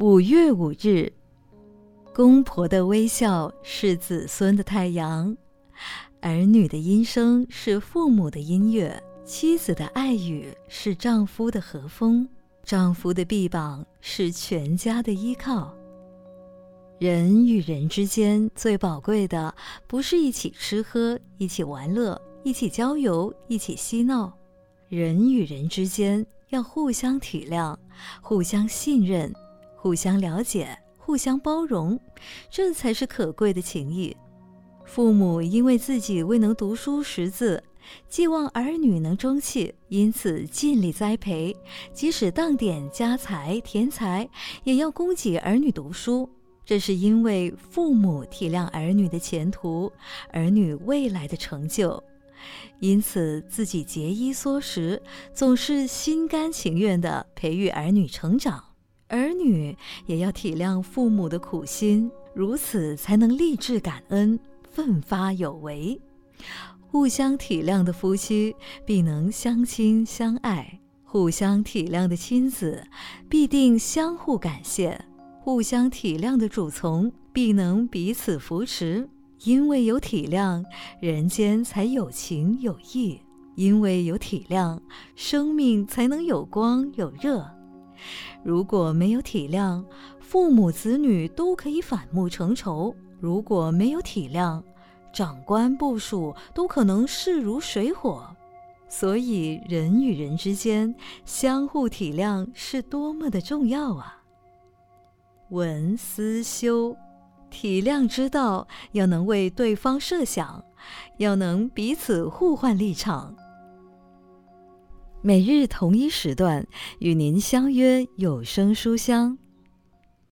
五月五日，公婆的微笑是子孙的太阳，儿女的音声是父母的音乐，妻子的爱语是丈夫的和风，丈夫的臂膀是全家的依靠。人与人之间最宝贵的，不是一起吃喝、一起玩乐、一起郊游、一起嬉闹。人与人之间要互相体谅、互相信任、互相了解、互相包容，这才是可贵的情谊。父母因为自己未能读书识字，寄望儿女能争气，因此尽力栽培，即使当点家财田财，也要供给儿女读书。这是因为父母体谅儿女的前途，儿女未来的成就，因此自己节衣缩食，总是心甘情愿地培育儿女成长。儿女也要体谅父母的苦心，如此才能立志感恩，奋发有为。互相体谅的夫妻必能相亲相爱，互相体谅的亲子必定相互感谢。互相体谅的主从必能彼此扶持，因为有体谅，人间才有情有义；因为有体谅，生命才能有光有热。如果没有体谅，父母子女都可以反目成仇；如果没有体谅，长官部属都可能势如水火。所以，人与人之间相互体谅是多么的重要啊！文思修，体谅之道要能为对方设想，要能彼此互换立场。每日同一时段与您相约有声书香。